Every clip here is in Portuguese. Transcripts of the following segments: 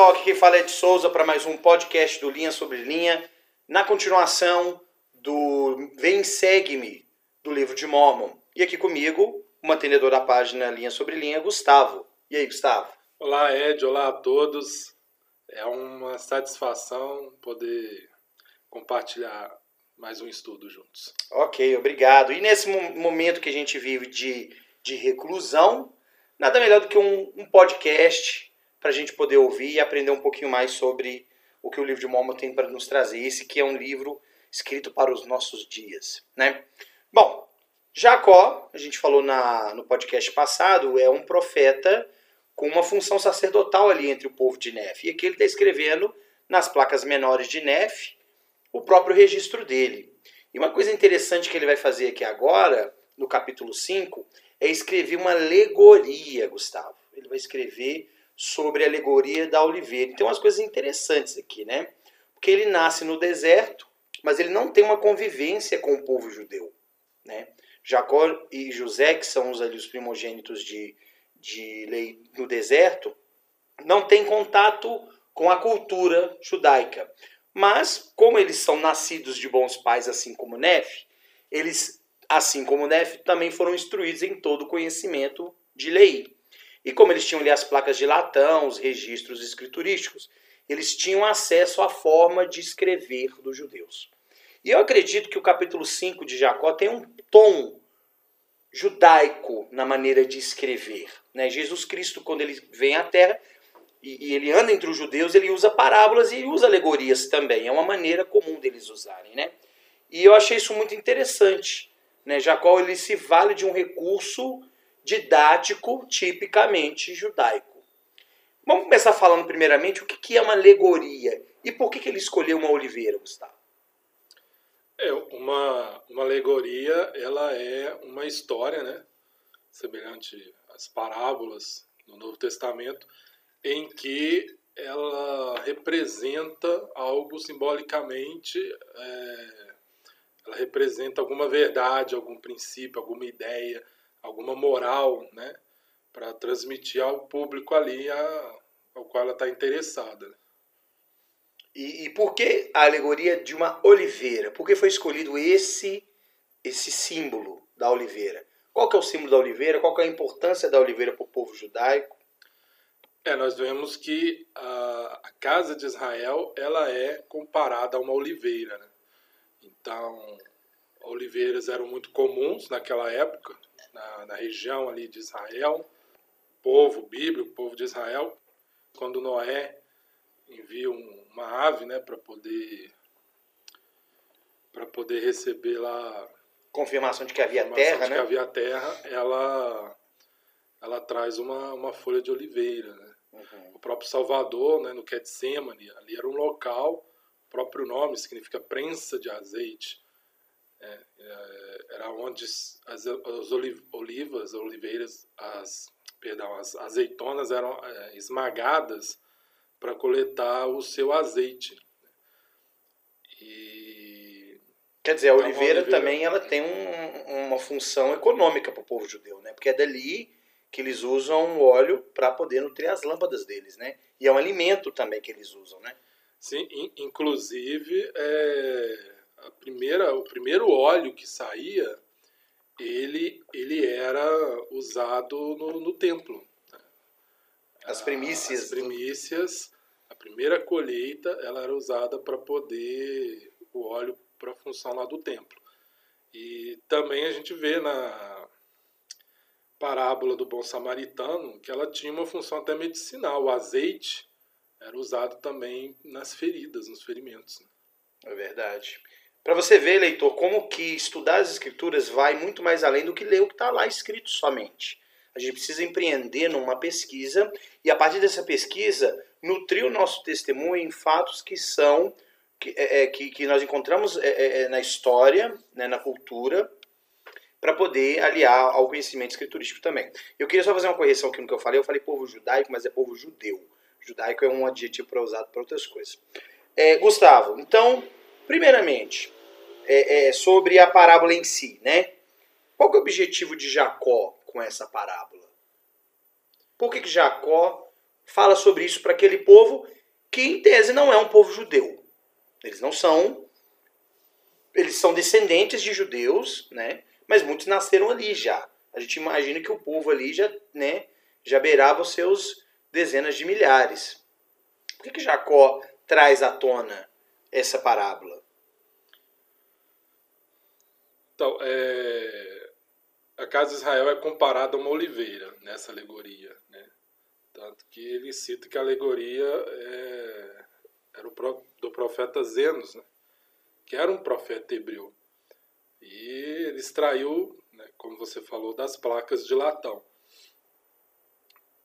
pessoal, aqui quem fala é de Souza para mais um podcast do Linha sobre Linha, na continuação do Vem Segue-me, do livro de Mormon. E aqui comigo, o mantenedor da página Linha sobre Linha, Gustavo. E aí, Gustavo? Olá, Ed, olá a todos. É uma satisfação poder compartilhar mais um estudo juntos. Ok, obrigado. E nesse momento que a gente vive de, de reclusão, nada melhor do que um, um podcast para a gente poder ouvir e aprender um pouquinho mais sobre o que o livro de Mormon tem para nos trazer. Esse que é um livro escrito para os nossos dias, né? Bom, Jacó, a gente falou na, no podcast passado, é um profeta com uma função sacerdotal ali entre o povo de Nef. E aqui ele está escrevendo nas placas menores de Nef o próprio registro dele. E uma coisa interessante que ele vai fazer aqui agora, no capítulo 5, é escrever uma alegoria, Gustavo. Ele vai escrever sobre a alegoria da oliveira. Então, umas coisas interessantes aqui, né? Porque ele nasce no deserto, mas ele não tem uma convivência com o povo judeu, né? Jacó e José, que são os, ali, os primogênitos de, de lei no deserto, não têm contato com a cultura judaica. Mas, como eles são nascidos de bons pais, assim como Nef, eles, assim como Nef, também foram instruídos em todo o conhecimento de lei. E como eles tinham ali as placas de latão, os registros escriturísticos, eles tinham acesso à forma de escrever dos judeus. E eu acredito que o capítulo 5 de Jacó tem um tom judaico na maneira de escrever. Né? Jesus Cristo, quando ele vem à Terra e, e, ele anda entre os judeus, ele usa parábolas e usa alegorias também. É uma maneira comum deles usarem. Né? E eu achei isso muito interessante. Né? Jacó ele se vale de um recurso didático tipicamente judaico. Vamos começar falando primeiramente o que é uma alegoria e por que ele escolheu uma oliveira, Gustavo? É, uma, uma alegoria ela é uma história, né, semelhante às parábolas no Novo Testamento, em que ela representa algo simbolicamente, é, ela representa alguma verdade, algum princípio, alguma ideia, alguma moral, né, para transmitir ao público ali a, ao qual ela está interessada. E, e, por que a alegoria de uma oliveira? Por que foi escolhido esse esse símbolo da oliveira? Qual que é o símbolo da oliveira? Qual que é a importância da oliveira para o povo judaico? É, nós vemos que a, a, casa de Israel ela é comparada a uma oliveira. Né? Então, oliveiras eram muito comuns naquela época, na, na região ali de Israel, povo bíblico, povo de Israel, quando Noé envia um, uma ave, né, para poder para poder receber lá confirmação de que havia terra, de né? que havia terra, ela ela traz uma, uma folha de oliveira, né? Uhum. O próprio Salvador, né, no Getsemane, ali era um local, o próprio nome significa prensa de azeite. É, é, era onde as, as olivas, oliveiras, as, perdão, as azeitonas eram é, esmagadas para coletar o seu azeite. E Quer dizer, a então, oliveira, oliveira, também ela tem um, uma função econômica para o povo judeu, né? Porque é dali que eles usam o óleo para poder nutrir as lâmpadas deles, né? E é um alimento também que eles usam, né? Sim, inclusive é, a primeira, o primeiro óleo que saía, ele, ele era usado no, no templo. Né? As primícias. As primícias, a primeira colheita, ela era usada para poder o óleo para a função lá do templo. E também a gente vê na parábola do bom samaritano que ela tinha uma função até medicinal. O azeite era usado também nas feridas, nos ferimentos. Né? É verdade. Para você ver, leitor, como que estudar as escrituras vai muito mais além do que ler o que está lá escrito somente. A gente precisa empreender numa pesquisa e a partir dessa pesquisa nutrir o nosso testemunho em fatos que são que, é, é que, que nós encontramos é, é, é, na história, né, na cultura, para poder aliar ao conhecimento escriturístico também. Eu queria só fazer uma correção aqui no que eu falei. Eu falei povo judaico, mas é povo judeu. Judaico é um adjetivo para usado para outras coisas. É, Gustavo, então Primeiramente, é, é, sobre a parábola em si, né? Qual é o objetivo de Jacó com essa parábola? Por que, que Jacó fala sobre isso para aquele povo que, em tese, não é um povo judeu. Eles não são. Eles são descendentes de judeus, né? Mas muitos nasceram ali já. A gente imagina que o povo ali já, né, já beirava os seus dezenas de milhares. Por que, que Jacó traz à tona essa parábola? Então, é... a casa de Israel é comparada a uma oliveira nessa alegoria. Né? Tanto que ele cita que a alegoria é... era do profeta Zenos, né? que era um profeta hebreu. E ele extraiu, né, como você falou, das placas de latão.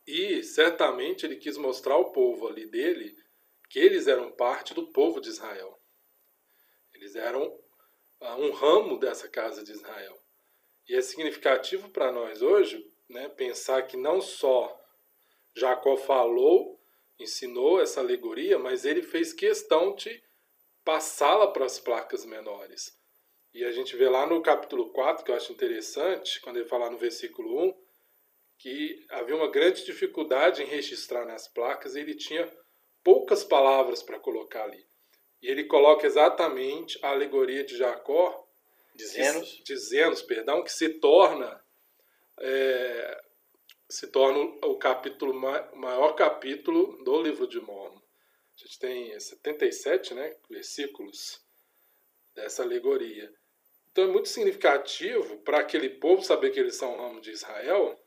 E certamente ele quis mostrar ao povo ali dele que eles eram parte do povo de Israel. Eles eram um ramo dessa casa de Israel. E é significativo para nós hoje né, pensar que não só Jacó falou, ensinou essa alegoria, mas ele fez questão de passá-la para as placas menores. E a gente vê lá no capítulo 4, que eu acho interessante, quando ele fala no versículo 1, que havia uma grande dificuldade em registrar nas placas e ele tinha poucas palavras para colocar ali. E ele coloca exatamente a alegoria de Jacó, Dizenos, de Zenos, perdão, que se torna é, se torna o capítulo o maior capítulo do livro de Mormon. A gente tem 77 né, versículos dessa alegoria. Então é muito significativo para aquele povo saber que eles são o ramo de Israel,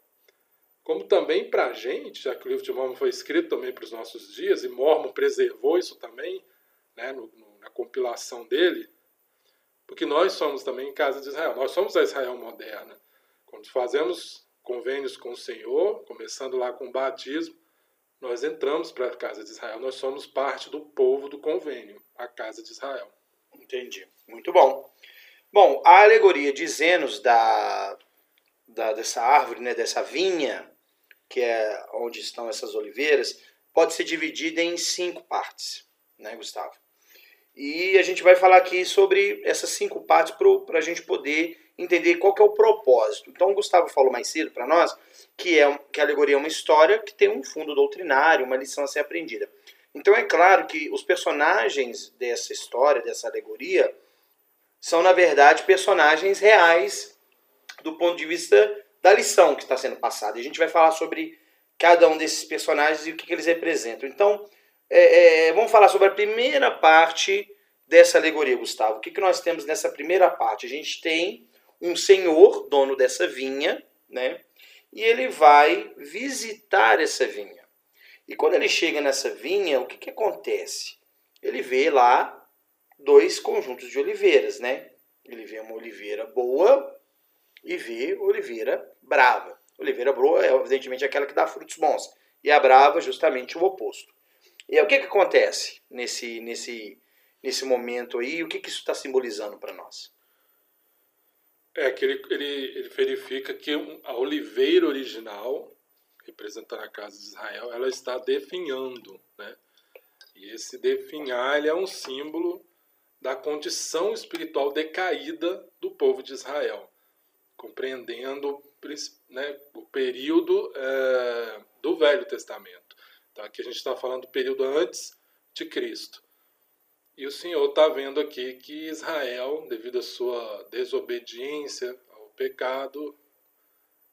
como também para a gente, já que o livro de Mormon foi escrito também para os nossos dias, e Mormon preservou isso também, né, no, no, na compilação dele, porque nós somos também casa de Israel, nós somos a Israel moderna. Quando fazemos convênios com o Senhor, começando lá com o batismo, nós entramos para a casa de Israel, nós somos parte do povo do convênio, a casa de Israel. Entendi. Muito bom. Bom, a alegoria de Zenos da, da, dessa árvore, né, dessa vinha, que é onde estão essas oliveiras, pode ser dividida em cinco partes, né, Gustavo? E a gente vai falar aqui sobre essas cinco partes para a gente poder entender qual é o propósito. Então, o Gustavo falou mais cedo para nós que, é, que a alegoria é uma história que tem um fundo doutrinário, uma lição a ser aprendida. Então, é claro que os personagens dessa história, dessa alegoria, são, na verdade, personagens reais do ponto de vista da lição que está sendo passada. E a gente vai falar sobre cada um desses personagens e o que, que eles representam. Então, é, é, vamos falar sobre a primeira parte dessa alegoria, Gustavo. O que, que nós temos nessa primeira parte? A gente tem um senhor, dono dessa vinha, né? E ele vai visitar essa vinha. E quando ele chega nessa vinha, o que, que acontece? Ele vê lá dois conjuntos de oliveiras, né? Ele vê uma oliveira boa e vê oliveira brava. Oliveira boa é, evidentemente, aquela que dá frutos bons. E a brava, justamente o oposto. E aí, o que, que acontece nesse, nesse, nesse momento aí? O que, que isso está simbolizando para nós? É que ele, ele, ele verifica que a oliveira original, representando a casa de Israel, ela está definhando, né? E esse definhar é um símbolo da condição espiritual decaída do povo de Israel, compreendendo né, o período é, do Velho Testamento. Tá? Aqui a gente está falando do período antes de Cristo. E o Senhor está vendo aqui que Israel, devido à sua desobediência ao pecado,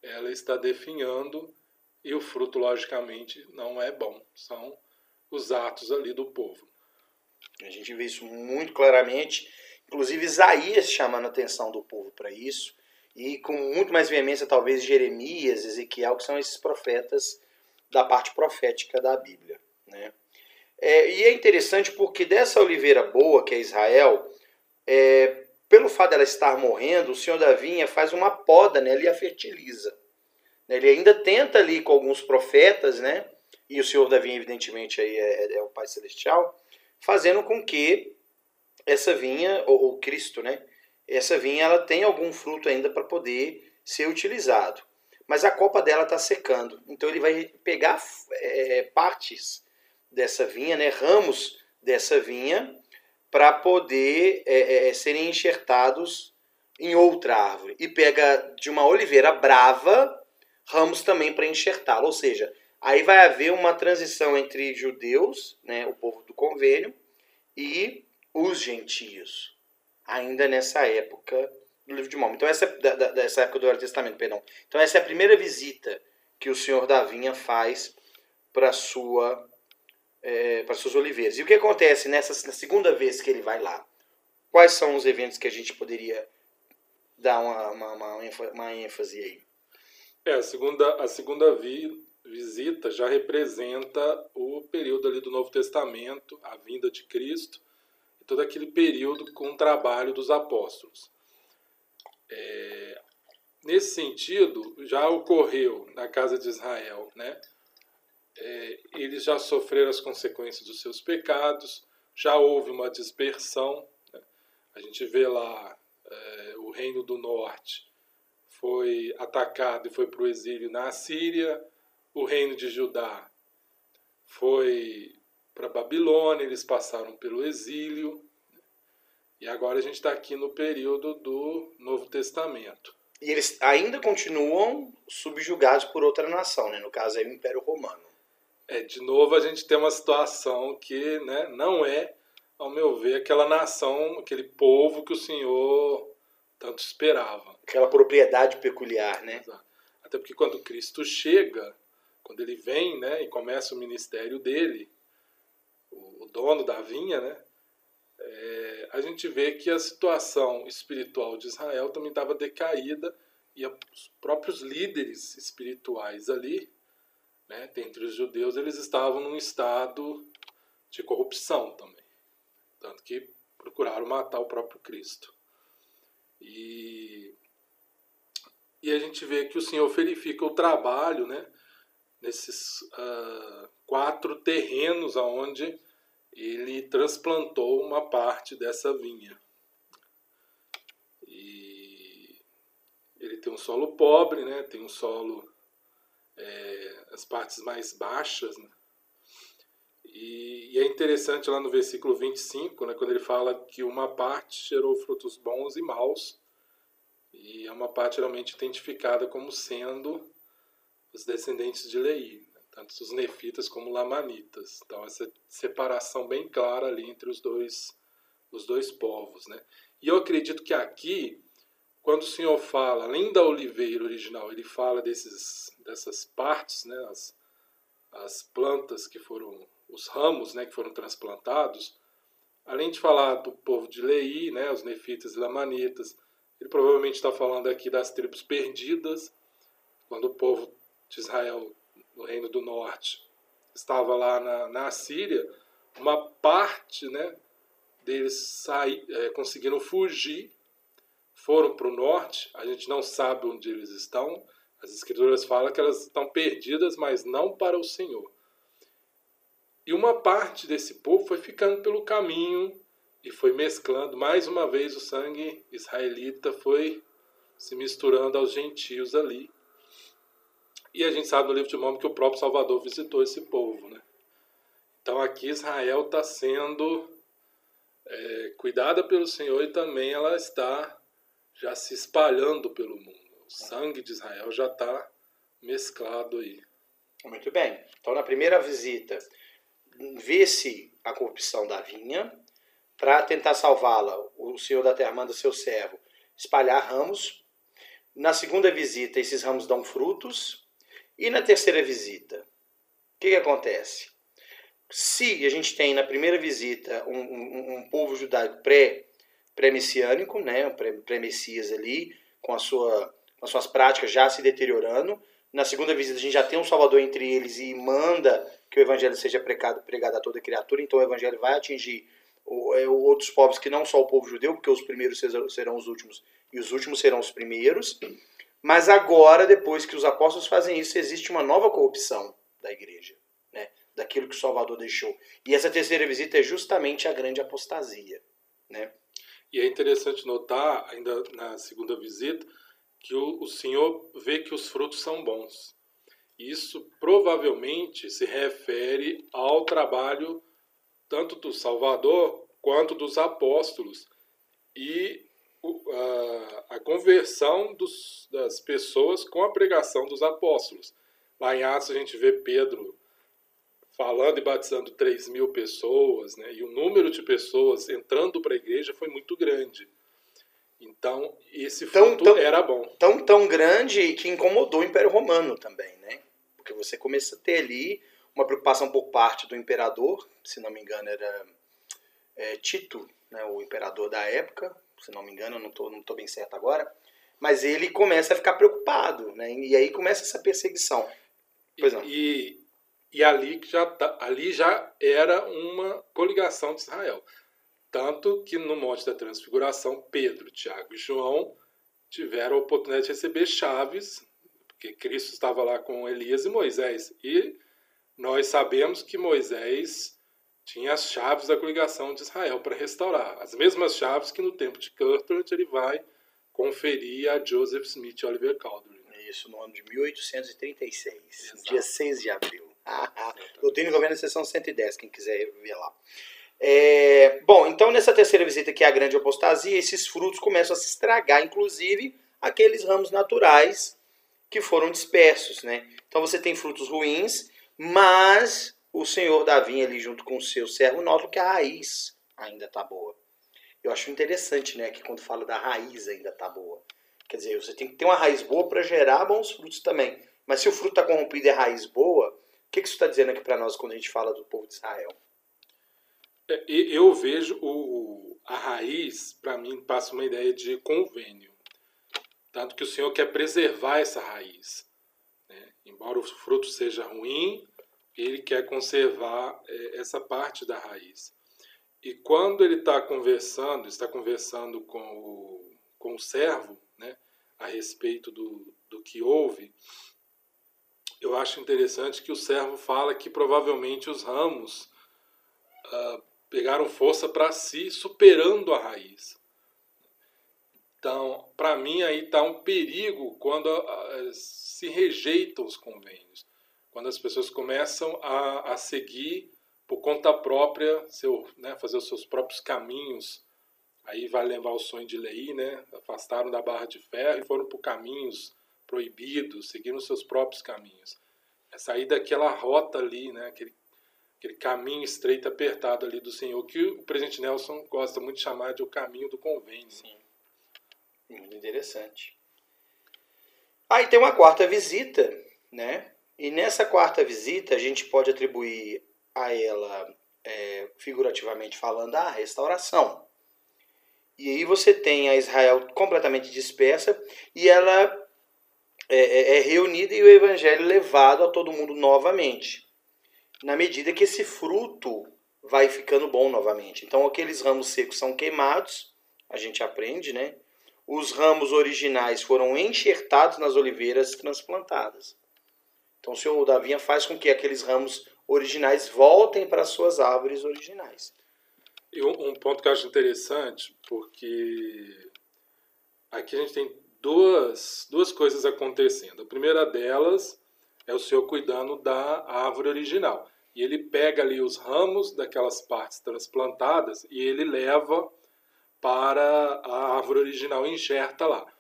ela está definhando e o fruto, logicamente, não é bom. São os atos ali do povo. A gente vê isso muito claramente, inclusive Isaías chamando a atenção do povo para isso, e com muito mais veemência, talvez, Jeremias, Ezequiel, que são esses profetas da parte profética da Bíblia. Né? É, e é interessante porque dessa oliveira boa, que é Israel, é, pelo fato dela estar morrendo, o Senhor da vinha faz uma poda nela e a fertiliza. Ele ainda tenta ali com alguns profetas, né? e o Senhor da vinha, evidentemente, aí é, é o Pai Celestial, fazendo com que essa vinha, ou, ou Cristo, né? essa vinha ela tem algum fruto ainda para poder ser utilizado mas a copa dela está secando. Então ele vai pegar é, partes dessa vinha, né, ramos dessa vinha, para poder é, é, serem enxertados em outra árvore. E pega de uma oliveira brava ramos também para enxertá-la. Ou seja, Aí vai haver uma transição entre judeus, né, o povo do convênio, e os gentios, ainda nessa época do livro de Mormon. Então, essa, da, da, dessa época do Velho Testamento, perdão. Então, essa é a primeira visita que o senhor da vinha faz para sua é, para suas oliveiras. E o que acontece nessa na segunda vez que ele vai lá? Quais são os eventos que a gente poderia dar uma, uma, uma, uma ênfase aí? É, a segunda, a segunda vi, visita já representa o período ali do Novo Testamento, a vinda de Cristo, e todo aquele período com o trabalho dos apóstolos. É, nesse sentido, já ocorreu na casa de Israel, né? É, eles já sofreram as consequências dos seus pecados, já houve uma dispersão. Né? A gente vê lá é, o reino do norte foi atacado e foi para o exílio na Síria, o reino de Judá foi para Babilônia, eles passaram pelo exílio, e agora a gente está aqui no período do Novo Testamento. E eles ainda continuam subjugados por outra nação, né? no caso é o Império Romano. É, de novo a gente tem uma situação que né, não é, ao meu ver, aquela nação, aquele povo que o Senhor tanto esperava. Aquela propriedade peculiar, né? Exato. Até porque quando Cristo chega, quando ele vem né, e começa o ministério dele, o, dono da vinha, né, é, a gente vê que a situação espiritual de Israel também estava decaída e os próprios líderes espirituais ali, né, dentre os judeus, eles estavam num estado de corrupção também. Tanto que procuraram matar o próprio Cristo. E, e a gente vê que o Senhor verifica o trabalho né, nesses uh, quatro terrenos aonde ele transplantou uma parte dessa vinha. E ele tem um solo pobre, né? tem um solo, é, as partes mais baixas. Né? E, e, é interessante lá no versículo 25, né, quando ele fala que uma parte gerou frutos bons e maus, e é uma parte geralmente identificada como sendo os descendentes de Leí tanto os nefitas como lamanitas. Então essa separação bem clara ali entre os dois os dois povos, né? E eu acredito que aqui, quando o Senhor fala, além da oliveira original, ele fala desses dessas partes, né, as, as plantas que foram os ramos, né, que foram transplantados, além de falar do povo de Lei, né, os nefitas e lamanitas, ele provavelmente está falando aqui das tribos perdidas, quando o povo de Israel no Reino do Norte, estava lá na, na Síria, uma parte né, deles saí, é, conseguiram fugir, foram para o norte, a gente não sabe onde eles estão, as escrituras falam que elas estão perdidas, mas não para o Senhor. E uma parte desse povo foi ficando pelo caminho e foi mesclando. Mais uma vez o sangue israelita foi se misturando aos gentios ali. E a gente sabe no livro de Mormon que o próprio Salvador visitou esse povo. Né? Então aqui Israel está sendo é, cuidada pelo Senhor e também ela está já se espalhando pelo mundo. O sangue de Israel já está mesclado aí. Muito bem. Então na primeira visita, vê-se a corrupção da vinha. Para tentar salvá-la, o Senhor da Terra manda seu servo espalhar ramos. Na segunda visita, esses ramos dão frutos. E na terceira visita, o que, que acontece? Se a gente tem na primeira visita um, um, um povo judaico pré, pré-messiânico, né, pré-messias ali, com, a sua, com as suas práticas já se deteriorando, na segunda visita a gente já tem um Salvador entre eles e manda que o evangelho seja pregado, pregado a toda criatura, então o evangelho vai atingir é, outros povos que não só o povo judeu, porque os primeiros serão os últimos e os últimos serão os primeiros. Mas agora, depois que os apóstolos fazem isso, existe uma nova corrupção da igreja, né? daquilo que o Salvador deixou. E essa terceira visita é justamente a grande apostasia. Né? E é interessante notar, ainda na segunda visita, que o, o Senhor vê que os frutos são bons. Isso provavelmente se refere ao trabalho tanto do Salvador quanto dos apóstolos. E a, a conversão dos, das pessoas com a pregação dos apóstolos. Lá em Atos a gente vê Pedro falando e batizando 3 mil pessoas, né? e o número de pessoas entrando para a igreja foi muito grande. Então, esse fruto tão, era bom. Tão, tão grande que incomodou o Império Romano também, né? Porque você começa a ter ali uma preocupação por parte do imperador, se não me engano era é, Tito, né, o imperador da época, se não me engano, eu não estou não tô bem certo agora, mas ele começa a ficar preocupado, né? E aí começa essa perseguição. Pois não. E, e ali, já, tá, ali já era uma coligação de Israel. Tanto que no Monte da Transfiguração, Pedro, Tiago e João tiveram a oportunidade de receber chaves, porque Cristo estava lá com Elias e Moisés. E nós sabemos que Moisés tinha as chaves da coligação de Israel para restaurar. As mesmas chaves que no tempo de Cuthbert ele vai conferir a Joseph Smith Oliver Cowdery. Isso, no ano de 1836, Exato. dia 6 de abril. Doutrina e Governo, sessão 110, quem quiser ver lá. É, bom, então nessa terceira visita, que é a grande apostasia, esses frutos começam a se estragar, inclusive aqueles ramos naturais que foram dispersos. Né? Então você tem frutos ruins, mas o senhor Davi ali junto com o seu servo nota que a raiz ainda está boa. Eu acho interessante, né, que quando fala da raiz ainda está boa. Quer dizer, você tem que ter uma raiz boa para gerar bons frutos também. Mas se o fruto está corrompido e a raiz boa, o que, que isso está dizendo aqui para nós quando a gente fala do povo de Israel? É, eu vejo o, a raiz, para mim, passa uma ideia de convênio. Tanto que o Senhor quer preservar essa raiz. Né? Embora o fruto seja ruim, ele quer conservar é, essa parte da raiz. E quando ele está conversando, está conversando com o, com o servo, né, a respeito do, do que houve, eu acho interessante que o servo fala que provavelmente os ramos uh, pegaram força para si, superando a raiz. Então, para mim, aí está um perigo quando uh, se rejeitam os convênios, quando as pessoas começam a, a seguir por conta própria, seu, né, fazer os seus próprios caminhos. Aí vai levar o sonho de Lei, né? Afastaram da barra de ferro e foram por caminhos proibidos, seguiram os seus próprios caminhos. É sair daquela rota ali, né? Aquele, aquele caminho estreito, apertado ali do Senhor, que o presidente Nelson gosta muito de chamar de o caminho do convênio. Sim. Muito interessante. Aí tem uma quarta visita, né? E nessa quarta visita a gente pode atribuir a ela, é, figurativamente falando, a restauração. E aí você tem a Israel completamente dispersa e ela é, é, é reunida e o evangelho levado a todo mundo novamente. Na medida que esse fruto vai ficando bom novamente. Então aqueles ramos secos são queimados, a gente aprende, né? Os ramos originais foram enxertados nas oliveiras transplantadas. Então o Senhor Davinha faz com que aqueles ramos originais voltem para suas árvores originais. E um, um, ponto que eu acho interessante, porque aqui a gente tem duas, duas coisas acontecendo. A primeira delas é o Senhor cuidando da árvore original. E ele pega ali os ramos daquelas partes transplantadas e ele leva para a árvore original e enxerta lá.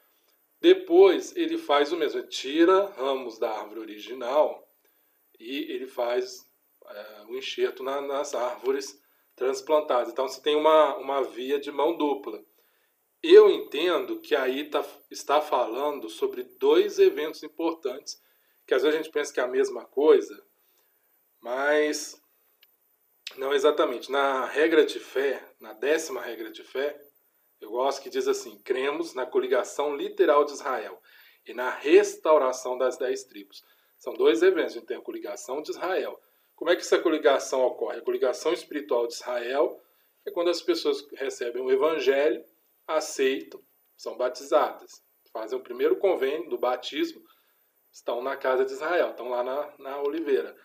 Depois ele faz o mesmo, tira ramos da árvore original e ele faz é, o enxerto na, nas árvores transplantadas. Então você tem uma, uma via de mão dupla. Eu entendo que aí tá, está falando sobre dois eventos importantes, que às vezes a gente pensa que é a mesma coisa, mas não exatamente. Na regra de fé, na décima regra de fé, eu gosto que diz assim: cremos na coligação literal de Israel e na restauração das dez tribos. São dois eventos. A gente tem a coligação de Israel, como é que essa coligação ocorre? A coligação espiritual de Israel é quando as pessoas recebem o evangelho, aceitam, são batizadas, fazem o primeiro convênio do batismo, estão na casa de Israel, estão lá na, na oliveira.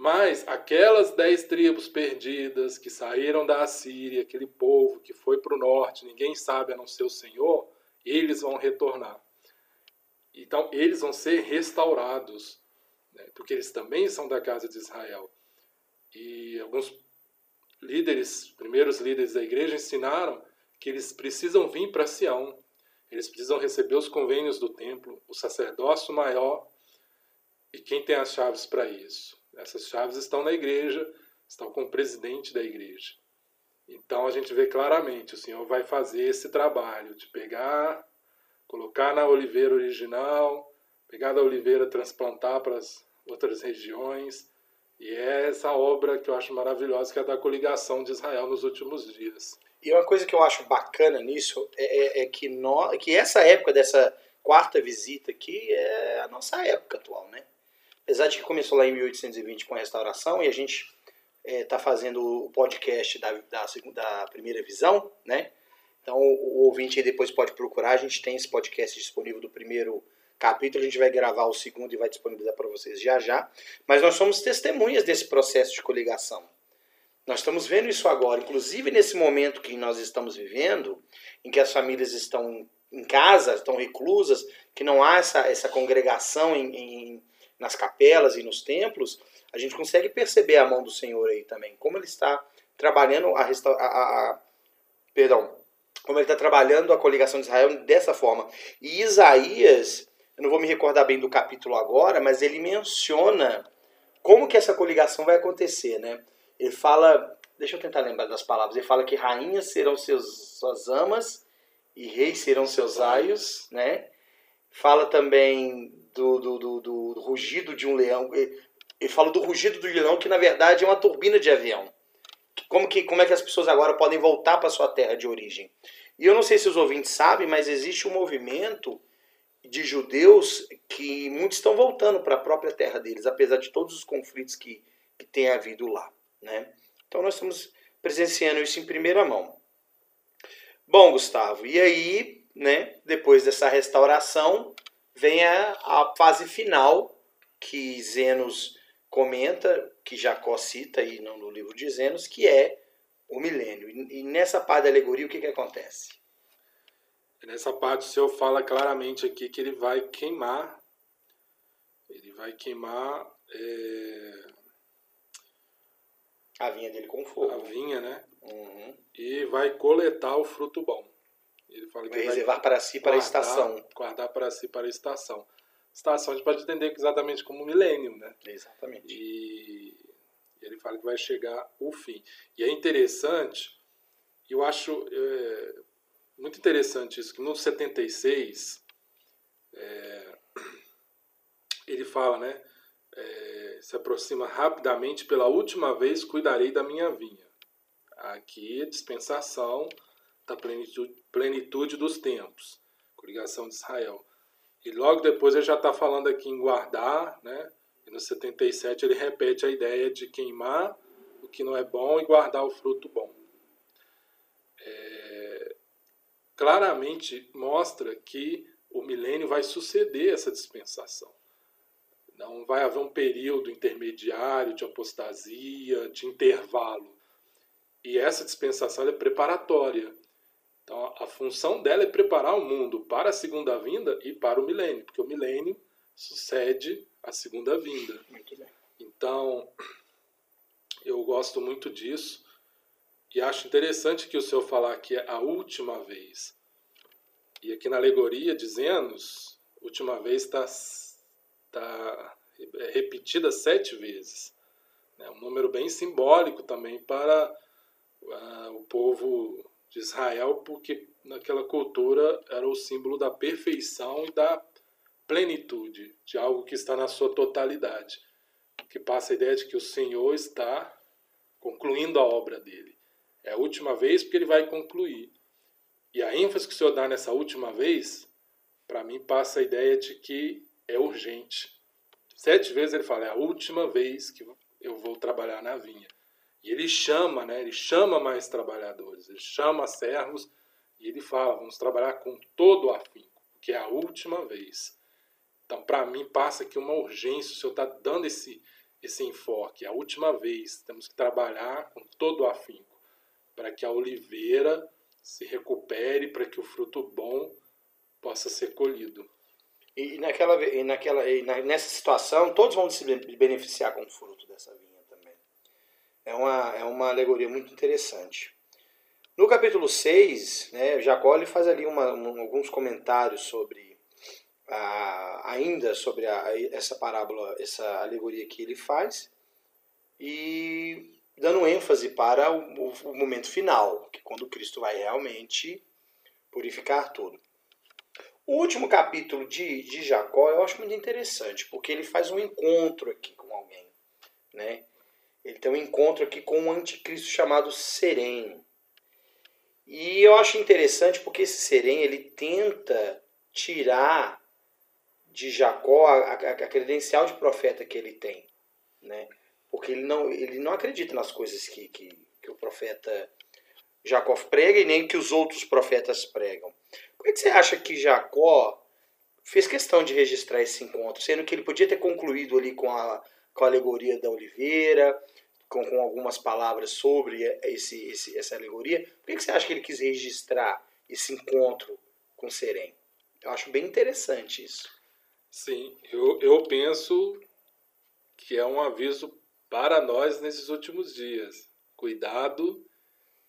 Mas aquelas dez tribos perdidas que saíram da Assíria, aquele povo que foi para o norte, ninguém sabe a não ser o Senhor, eles vão retornar. Então, eles vão ser restaurados né? porque eles também são da casa de Israel. E alguns líderes, primeiros líderes da igreja, ensinaram que eles precisam vir para Sião, eles precisam receber os convênios do templo, o sacerdócio maior, E quem tem as chaves para isso? Essas chaves estão na igreja, estão com o presidente da igreja. Então a gente vê claramente, o Senhor vai fazer esse trabalho de pegar, colocar na oliveira original, pegar da oliveira, transplantar para as outras regiões. E é essa obra que eu acho maravilhosa, que é a da coligação de Israel nos últimos dias. E uma coisa que eu acho bacana nisso é, é, é que, nós, que essa época dessa quarta visita aqui é a nossa época atual, né? Apesar de que começou lá em 1820 com a restauração e a gente está é, fazendo o podcast da, da, da, primeira visão, né? Então o, ouvinte depois pode procurar, a gente tem esse podcast disponível do primeiro capítulo, a gente vai gravar o segundo e vai disponibilizar para vocês já já. Mas nós somos testemunhas desse processo de coligação. Nós estamos vendo isso agora, inclusive nesse momento que nós estamos vivendo, em que as famílias estão em casa, estão reclusas, que não há essa, essa congregação em, em, nas capelas e nos templos, a gente consegue perceber a mão do Senhor aí também, como ele está trabalhando a, a, a, a perdão, como ele está trabalhando a coligação de Israel dessa forma. E Isaías, eu não vou me recordar bem do capítulo agora, mas ele menciona como que essa coligação vai acontecer, né? Ele fala, deixa eu tentar lembrar das palavras, ele fala que rainhas serão seus, suas amas e reis serão seus aios, né? Fala também do, do, do, do rugido de um leão. Ele fala do rugido do leão, que na verdade é uma turbina de avião. Como, que, como é que as pessoas agora podem voltar para sua terra de origem? E eu não sei se os ouvintes sabem, mas existe um movimento de judeus que muitos estão voltando para a própria terra deles, apesar de todos os conflitos que, que tem havido lá. Né? Então nós estamos presenciando isso em primeira mão. Bom, Gustavo, e aí, né, depois dessa restauração, vem a, a fase final que Zenos comenta, que Jacó cita aí no, livro de Zenos, que é o milênio. E, e nessa parte da alegoria, o que, que acontece? Nessa parte o Senhor fala claramente aqui que ele vai queimar, ele vai queimar é, a vinha dele com fogo. A vinha, né? Uhum. E vai coletar o fruto bom. Ele fala que vai reservar vai para si para guardar, a estação. Guardar para si para a estação. Estação a gente pode entender exatamente como milênio, né? Exatamente. E ele fala que vai chegar o fim. E é interessante, eu acho é, muito interessante isso, que no 76, é, ele fala, né? É, se aproxima rapidamente, pela última vez cuidarei da minha vinha. Aqui a dispensação da plenitude, plenitude dos tempos, coligação de Israel. E logo depois ele já está falando aqui em guardar, né? E no 77 ele repete a ideia de queimar o que não é bom e guardar o fruto bom. É, claramente mostra que o milênio vai suceder essa dispensação. Não vai haver um período intermediário de apostasia, de intervalo. E essa dispensação é preparatória. Então, a função dela é preparar o mundo para a segunda vinda e para o milênio, porque o milênio sucede a segunda vinda. Então, eu gosto muito disso e acho interessante que o senhor falar que é a última vez. E aqui na alegoria de Zenos, última vez está tá repetida sete vezes. É um número bem simbólico também para uh, o povo de Israel, porque naquela cultura era o símbolo da perfeição e da plenitude, de algo que está na sua totalidade, que passa a ideia de que o Senhor está concluindo a obra dele. É a última vez porque ele vai concluir. E a ênfase que o Senhor dá nessa última vez, para mim, passa a ideia de que é urgente. Sete vezes ele fala, é a última vez que eu vou trabalhar na vinha. E ele chama, né? Ele chama mais trabalhadores, ele chama servos e ele fala: vamos trabalhar com todo o afinco, que é a última vez. Então, para mim, passa aqui uma urgência. O Senhor está dando esse, esse enfoque. É a última vez. Temos que trabalhar com todo o afinco para que a oliveira se recupere, para que o fruto bom possa ser colhido. E naquela, e naquela, e nessa situação, todos vão se beneficiar com o fruto dessa vinha. É uma, é uma alegoria muito interessante. No capítulo 6, né, Jacó ele faz ali uma, um, alguns comentários sobre a, ainda sobre a, essa parábola, essa alegoria que ele faz, e dando ênfase para o, o, momento final, que é quando Cristo vai realmente purificar tudo. O último capítulo de, de Jacó eu acho muito interessante, porque ele faz um encontro aqui com alguém. Né? Ele tem um encontro aqui com um anticristo chamado Serem. E eu acho interessante porque esse Serem ele tenta tirar de Jacó a, a, a, credencial de profeta que ele tem. Né? Porque ele não, ele não acredita nas coisas que, que, que o profeta Jacó prega e nem que os outros profetas pregam. Por que você acha que Jacó fez questão de registrar esse encontro, sendo que ele podia ter concluído ali com a, com a alegoria da oliveira, com, com algumas palavras sobre esse, esse, essa alegoria? Por que você acha que ele quis registrar esse encontro com Serém? Eu acho bem interessante isso. Sim, eu, eu penso que é um aviso para nós nesses últimos dias. Cuidado,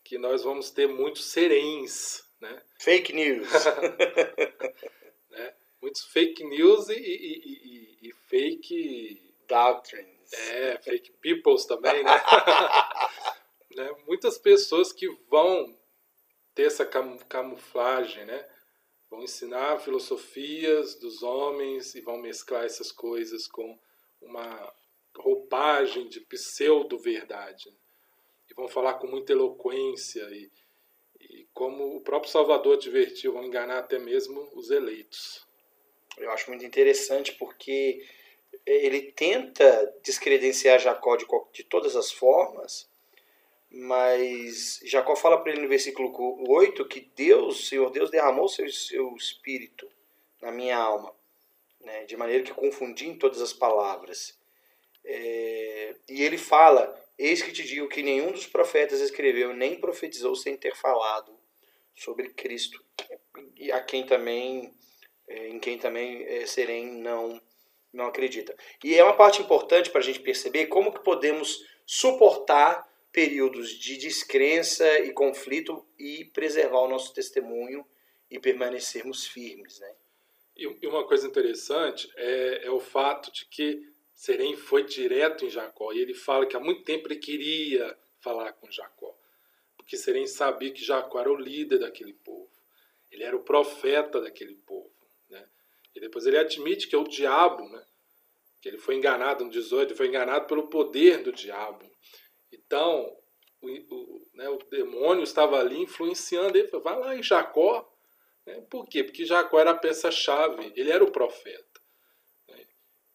que nós vamos ter muitos sereens, né? Fake news. né? Muitos fake news e, e, e, e fake... Doctrines. É, fake peoples também, né? né? Muitas pessoas que vão ter essa camuflagem, né? Vão ensinar filosofias dos homens e vão mesclar essas coisas com uma roupagem de pseudo-verdade. E vão falar com muita eloquência e, e, como o próprio Salvador advertiu, vão enganar até mesmo os eleitos. Eu acho muito interessante porque ele tenta descredenciar Jacó de, de todas as formas, mas Jacó fala para ele no versículo 8 que Deus, Senhor Deus, derramou seu, seu espírito na minha alma, né, de maneira que confundi em todas as palavras. É, e ele fala: Eis que te digo que nenhum dos profetas escreveu nem profetizou sem ter falado sobre Cristo, a quem também, é, em quem também é, Serem não não acredita. E é uma parte importante para a gente perceber como que podemos suportar períodos de descrença e conflito e preservar o nosso testemunho e permanecermos firmes. Né? E uma coisa interessante é, é o fato de que Serém foi direto em Jacó e ele fala que há muito tempo ele queria falar com Jacó, porque Serém sabia que Jacó era o líder daquele povo, ele era o profeta daquele povo. E depois ele admite que é o diabo, né? que ele foi enganado no 18, ele foi enganado pelo poder do diabo. Então, o, o, né, o demônio estava ali influenciando ele. Vai lá em Jacó. Né? Por quê? Porque Jacó era a peça-chave, ele era o profeta. Né?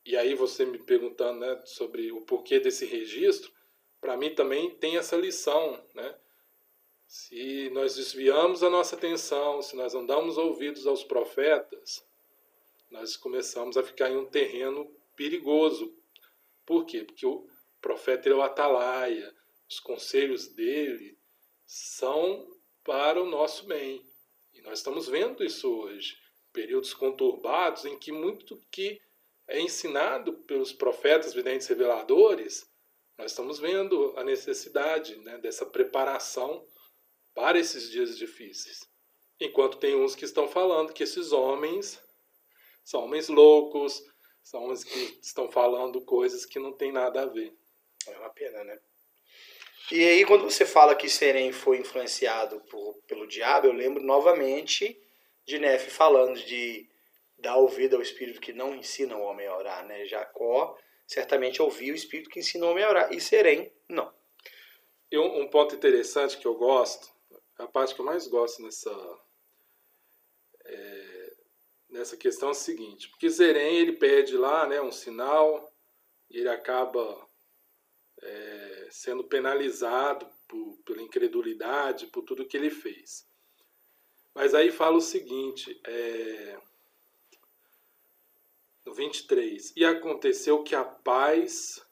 E aí você me perguntando né, sobre o porquê desse registro, para mim também tem essa lição. Né? Se nós desviamos a nossa atenção, se nós não damos ouvidos aos profetas, nós começamos a ficar em um terreno perigoso. Por quê? Porque o profeta é o atalaia, os conselhos dele são para o nosso bem. E nós estamos vendo isso hoje. Períodos conturbados em que muito que é ensinado pelos profetas, videntes reveladores, nós estamos vendo a necessidade né, dessa preparação para esses dias difíceis. Enquanto tem uns que estão falando que esses homens são homens loucos, são homens que estão falando coisas que não tem nada a ver. É uma pena, né? E aí, quando você fala que Serem foi influenciado por, pelo diabo, eu lembro novamente de Nefe falando de dar ouvido ao espírito que não ensina o homem a orar, né? Jacó certamente ouviu o espírito que ensina o homem a orar, e Serem, não. E um, um ponto interessante que eu gosto, a parte que eu mais gosto nessa. Nessa questão é o seguinte, porque Zerém ele pede lá né, um sinal e ele acaba é, sendo penalizado por, pela incredulidade, por tudo que ele fez. Mas aí fala o seguinte, é, no 23, e aconteceu que a paz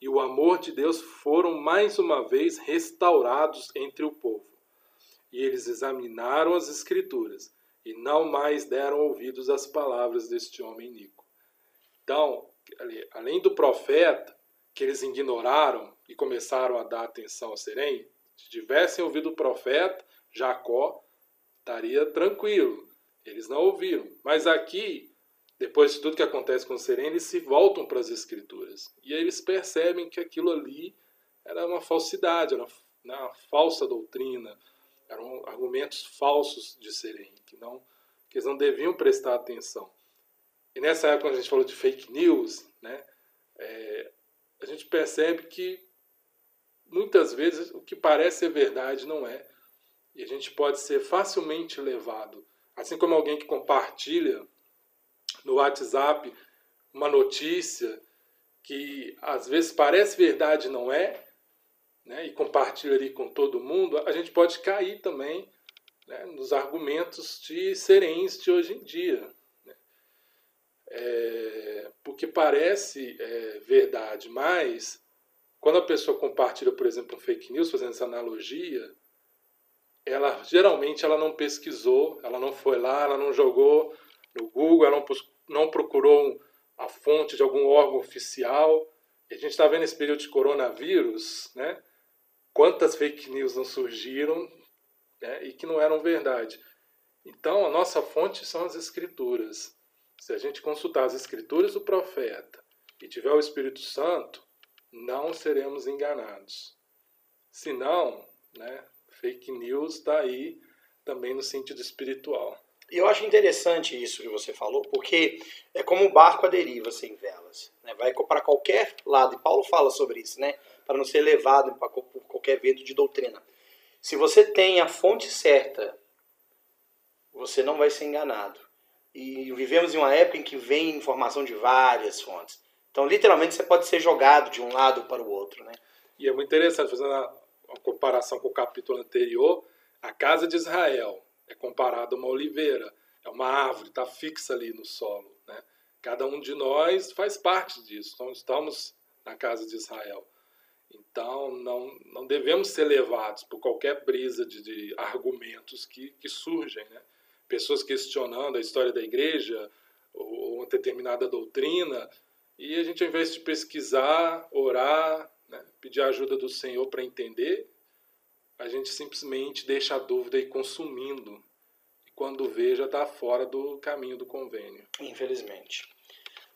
e o amor de Deus foram mais uma vez restaurados entre o povo. E eles examinaram as escrituras e não mais deram ouvidos às palavras deste homem Nico. Então, além do profeta, que eles ignoraram e começaram a dar atenção a Serém, se tivessem ouvido o profeta, Jacó estaria tranquilo. Eles não ouviram. Mas aqui depois de tudo que acontece com o Serem, eles se voltam para as escrituras. E aí eles percebem que aquilo ali era uma falsidade, era uma falsa doutrina, eram argumentos falsos de Serem, que, não, que eles não deviam prestar atenção. E nessa época, quando a gente falou de fake news, né, é, a gente percebe que muitas vezes o que parece ser verdade não é. E a gente pode ser facilmente levado. Assim como alguém que compartilha no WhatsApp uma notícia que às vezes parece verdade não é, né, e compartilha ali com todo mundo, a gente pode cair também né, nos argumentos de serenes de hoje em dia. Né? É, porque parece é, verdade, mas quando a pessoa compartilha, por exemplo, um fake news, fazendo essa analogia, ela geralmente ela não pesquisou, ela não foi lá, ela não jogou no Google, ela não, não procurou a fonte de algum órgão oficial. E a gente está vendo esse período de coronavírus, né? Quantas fake news não surgiram né? e que não eram verdade. Então, a nossa fonte são as escrituras. Se a gente consultar as escrituras do profeta e tiver o Espírito Santo, não seremos enganados. Se não, né, fake news está aí também no sentido espiritual. E eu acho interessante isso que você falou, porque é como um barco à deriva sem velas. Né? Vai para qualquer lado. E Paulo fala sobre isso, né? Para não ser levado por qualquer vento de doutrina. Se você tem a fonte certa, você não vai ser enganado. E vivemos em uma época em que vem informação de várias fontes. Então, literalmente, você pode ser jogado de um lado para o outro, né? E é muito interessante, fazendo uma comparação com o capítulo anterior, a casa de Israel é comparada a uma oliveira, é uma árvore, está fixa ali no solo. Né? Cada um de nós faz parte disso, então estamos na casa de Israel. Então, não, não devemos ser levados por qualquer brisa de, de argumentos que, que surgem. Né? Pessoas questionando a história da igreja ou uma determinada doutrina, e a gente, ao invés de pesquisar, orar, né, pedir a ajuda do Senhor para entender, a gente simplesmente deixa a dúvida aí consumindo. E quando vê, já está fora do caminho do convênio. Infelizmente.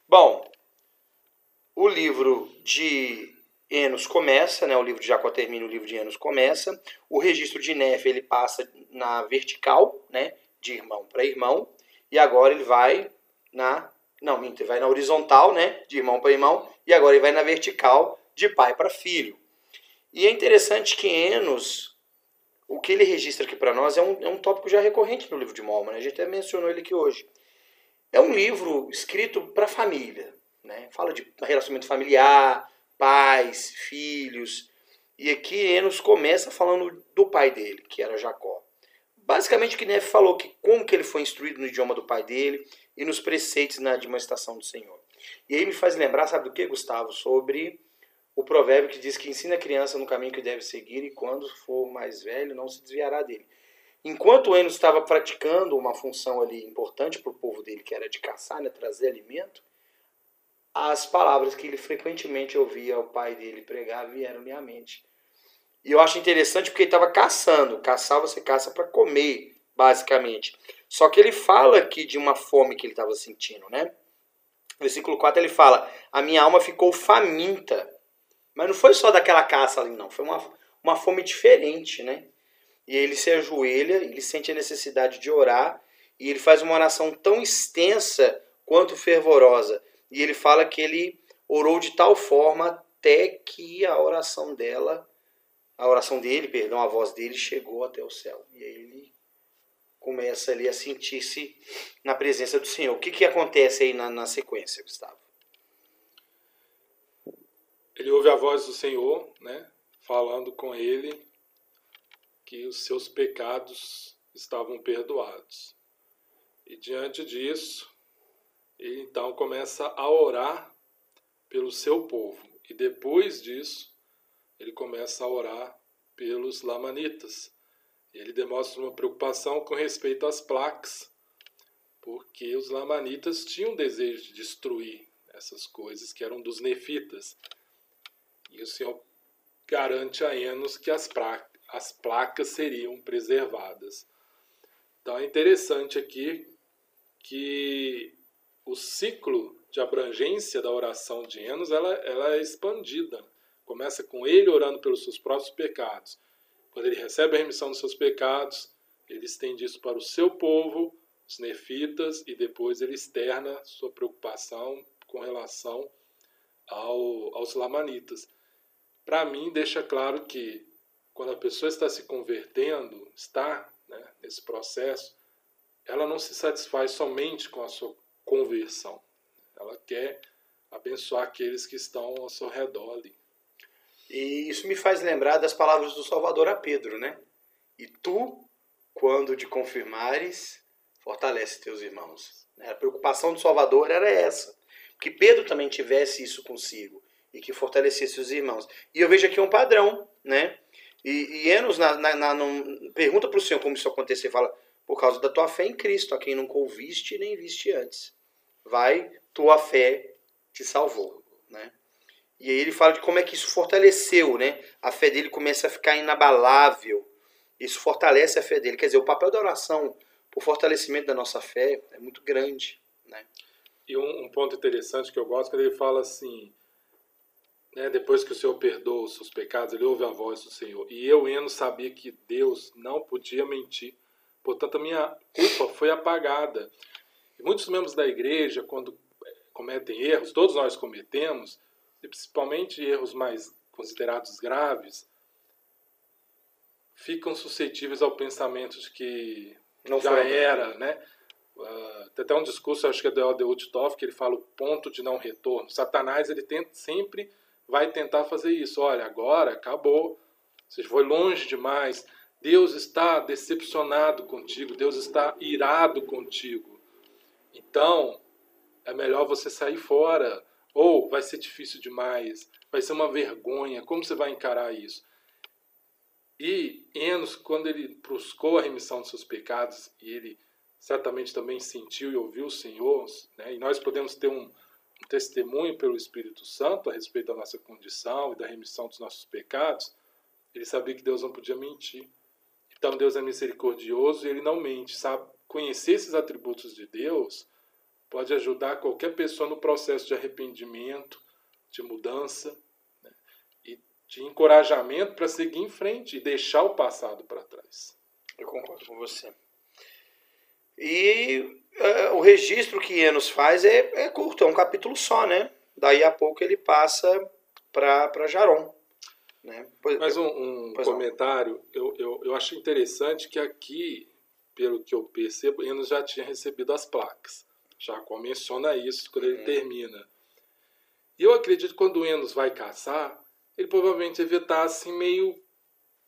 Bom, o livro de Enos começa, né? O livro de Jacó termina, o livro de Enos começa. O registro de Nefe ele passa na vertical, né? De irmão para irmão. E agora ele vai na. Não, ele vai na horizontal, né? De irmão para irmão. E agora ele vai na vertical, de pai para filho. E é interessante que Enos o que ele registra aqui para nós é um, é um tópico já recorrente no livro de Mormon, né? a gente até mencionou ele aqui hoje. É um livro escrito para família, né? fala de relacionamento familiar, pais, filhos, e aqui Enos começa falando do pai dele, que era Jacó. Basicamente o que Nefe falou, que como que ele foi instruído no idioma do pai dele e nos preceitos na demonstração do Senhor. E aí me faz lembrar, sabe do que, Gustavo? Sobre o provérbio que diz que ensina a criança no caminho que deve seguir e quando for mais velho não se desviará dele. Enquanto Enos estava praticando uma função ali importante para o povo dele, que era de caçar, né, trazer alimento, as palavras que ele frequentemente ouvia o pai dele pregar vieram-lhe à mente. E eu acho interessante porque ele estava caçando. Caçar você caça para comer, basicamente. Só que ele fala aqui de uma fome que ele estava sentindo, né? Versículo 4 ele fala: A minha alma ficou faminta mas não foi só daquela caça ali, não. Foi uma, uma fome diferente, né? E ele se ajoelha, ele sente a necessidade de orar, e ele faz uma oração tão extensa quanto fervorosa. E ele fala que ele orou de tal forma até que a oração dela, a oração dele, perdão, a voz dele chegou até o céu. E aí ele começa ali a sentir-se na presença do Senhor. O que, que acontece aí na, na sequência, Gustavo? ele ouve a voz do Senhor, né, falando com ele que os seus pecados estavam perdoados. E diante disso, ele então começa a orar pelo seu povo. E depois disso, ele começa a orar pelos lamanitas. Ele demonstra uma preocupação com respeito às placas, porque os lamanitas tinham desejo de destruir essas coisas que eram dos nefitas. E o Senhor garante a Enos que as, as placas seriam preservadas. Então é interessante aqui que o ciclo de abrangência da oração de Enos ela, ela é expandida. Começa com ele orando pelos seus próprios pecados. Quando ele recebe a remissão dos seus pecados, ele estende isso para o seu povo, os nefitas, e depois ele externa sua preocupação com relação ao, aos lamanitas. Para mim, deixa claro que quando a pessoa está se convertendo, está né, nesse processo, ela não se satisfaz somente com a sua conversão. Ela quer abençoar aqueles que estão ao seu redor ali. E isso me faz lembrar das palavras do Salvador a Pedro, né? E tu, quando te confirmares, fortalece teus irmãos. A preocupação do Salvador era essa. Que Pedro também tivesse isso consigo e que fortalecesse os irmãos. E eu vejo aqui um padrão, né? E, e Enos na, na, na, pergunta para o Senhor como isso aconteceu. Fala, por causa da tua fé em Cristo, a quem nunca ouviste nem viste antes. Vai, tua fé te salvou, né? E aí ele fala de como é que isso fortaleceu, né? A fé dele começa a ficar inabalável. Isso fortalece a fé dele. Quer dizer, o papel da oração por fortalecimento da nossa fé é muito grande, né? E um, um ponto interessante que eu gosto quando ele fala assim, né, depois que o Senhor perdoa os seus pecados, ele ouve a voz do Senhor. E eu, Eno, sabia que Deus não podia mentir. Portanto, a minha culpa foi apagada. E muitos membros da igreja, quando cometem erros, todos nós cometemos, e principalmente erros mais considerados graves, ficam suscetíveis ao pensamento de que não já era, né? Uh, tem até um discurso, acho que é do Elder Uttoff, que ele fala o ponto de não retorno. Satanás ele tenta, sempre vai tentar fazer isso. Olha, agora acabou, você foi longe demais. Deus está decepcionado contigo, Deus está irado contigo. Então, é melhor você sair fora. Ou vai ser difícil demais, vai ser uma vergonha. Como você vai encarar isso? E Enos, quando ele buscou a remissão dos seus pecados, e ele certamente também sentiu e ouviu o Senhor, né? e nós podemos ter um, um testemunho pelo Espírito Santo a respeito da nossa condição e da remissão dos nossos pecados, ele sabia que Deus não podia mentir. Então Deus é misericordioso e ele não mente, sabe? Conhecer esses atributos de Deus pode ajudar qualquer pessoa no processo de arrependimento, de mudança né? e de encorajamento para seguir em frente e deixar o passado para trás. Eu concordo com você. E é, o registro que Enos faz é, é curto, é um capítulo só, né? Daí a pouco ele passa para Jaron. Né? Pois, Mas um, um comentário, eu, eu, eu acho interessante que aqui, pelo que eu percebo, Enos já tinha recebido as placas. Já menciona isso quando ele uhum. termina. E eu acredito que quando o Enos vai caçar, ele provavelmente devia estar assim meio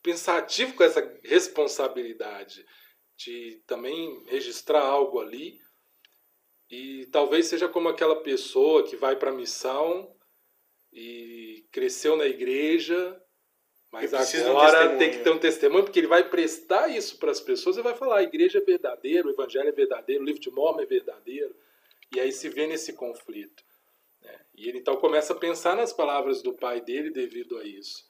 pensativo com essa responsabilidade de também registrar algo ali. E talvez seja como aquela pessoa que vai para a missão e cresceu na igreja, mas agora um tem que ter um testemunho, porque ele vai prestar isso para as pessoas e vai falar: a igreja é verdadeira, o evangelho é verdadeiro, o livro de Mormon é verdadeiro. E aí se vê nesse conflito. Né? E ele então começa a pensar nas palavras do pai dele devido a isso.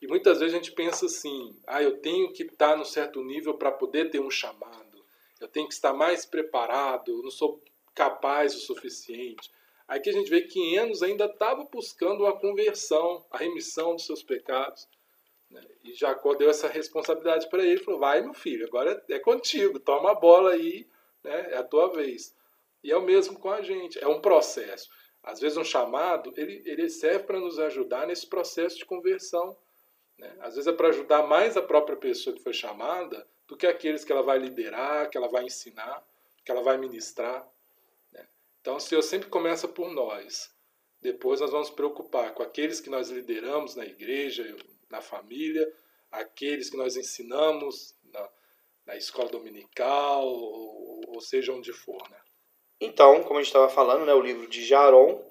E muitas vezes a gente pensa assim: ah, eu tenho que estar num certo nível para poder ter um chamado, eu tenho que estar mais preparado, eu não sou capaz o suficiente. Aí que a gente vê que Enos ainda estava buscando uma conversão, a remissão dos seus pecados. Né? E Jacó deu essa responsabilidade para ele, falou: vai, meu filho, agora é contigo, toma a bola aí, né? é a tua vez. E é o mesmo com a gente, é um processo. Às vezes um chamado, ele, ele serve para nos ajudar nesse processo de conversão. Né? Às vezes é para ajudar mais a própria pessoa que foi chamada do que aqueles que ela vai liderar, que ela vai ensinar, que ela vai ministrar. Né? Então o Senhor sempre começa por nós. Depois nós vamos preocupar com aqueles que nós lideramos na igreja, na família, aqueles que nós ensinamos na, na escola dominical, ou, ou, seja onde for. Né? Então, como a gente estava falando, né, o livro de Jaron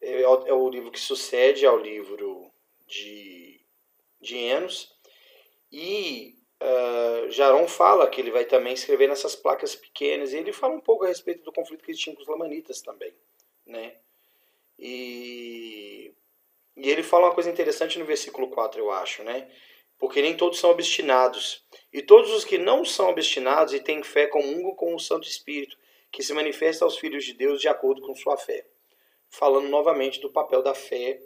é, é o livro que sucede ao livro de de Enos. E uh, Jaron fala que ele vai também escrever nessas placas pequenas. E ele fala um pouco a respeito do conflito que ele tinha com os lamanitas também. Né? E, e ele fala uma coisa interessante no versículo 4, eu acho. Né? Porque nem todos são obstinados. E todos os que não são obstinados e têm fé comungam com o Santo Espírito. que se manifesta aos filhos de Deus de acordo com sua fé. Falando novamente do papel da fé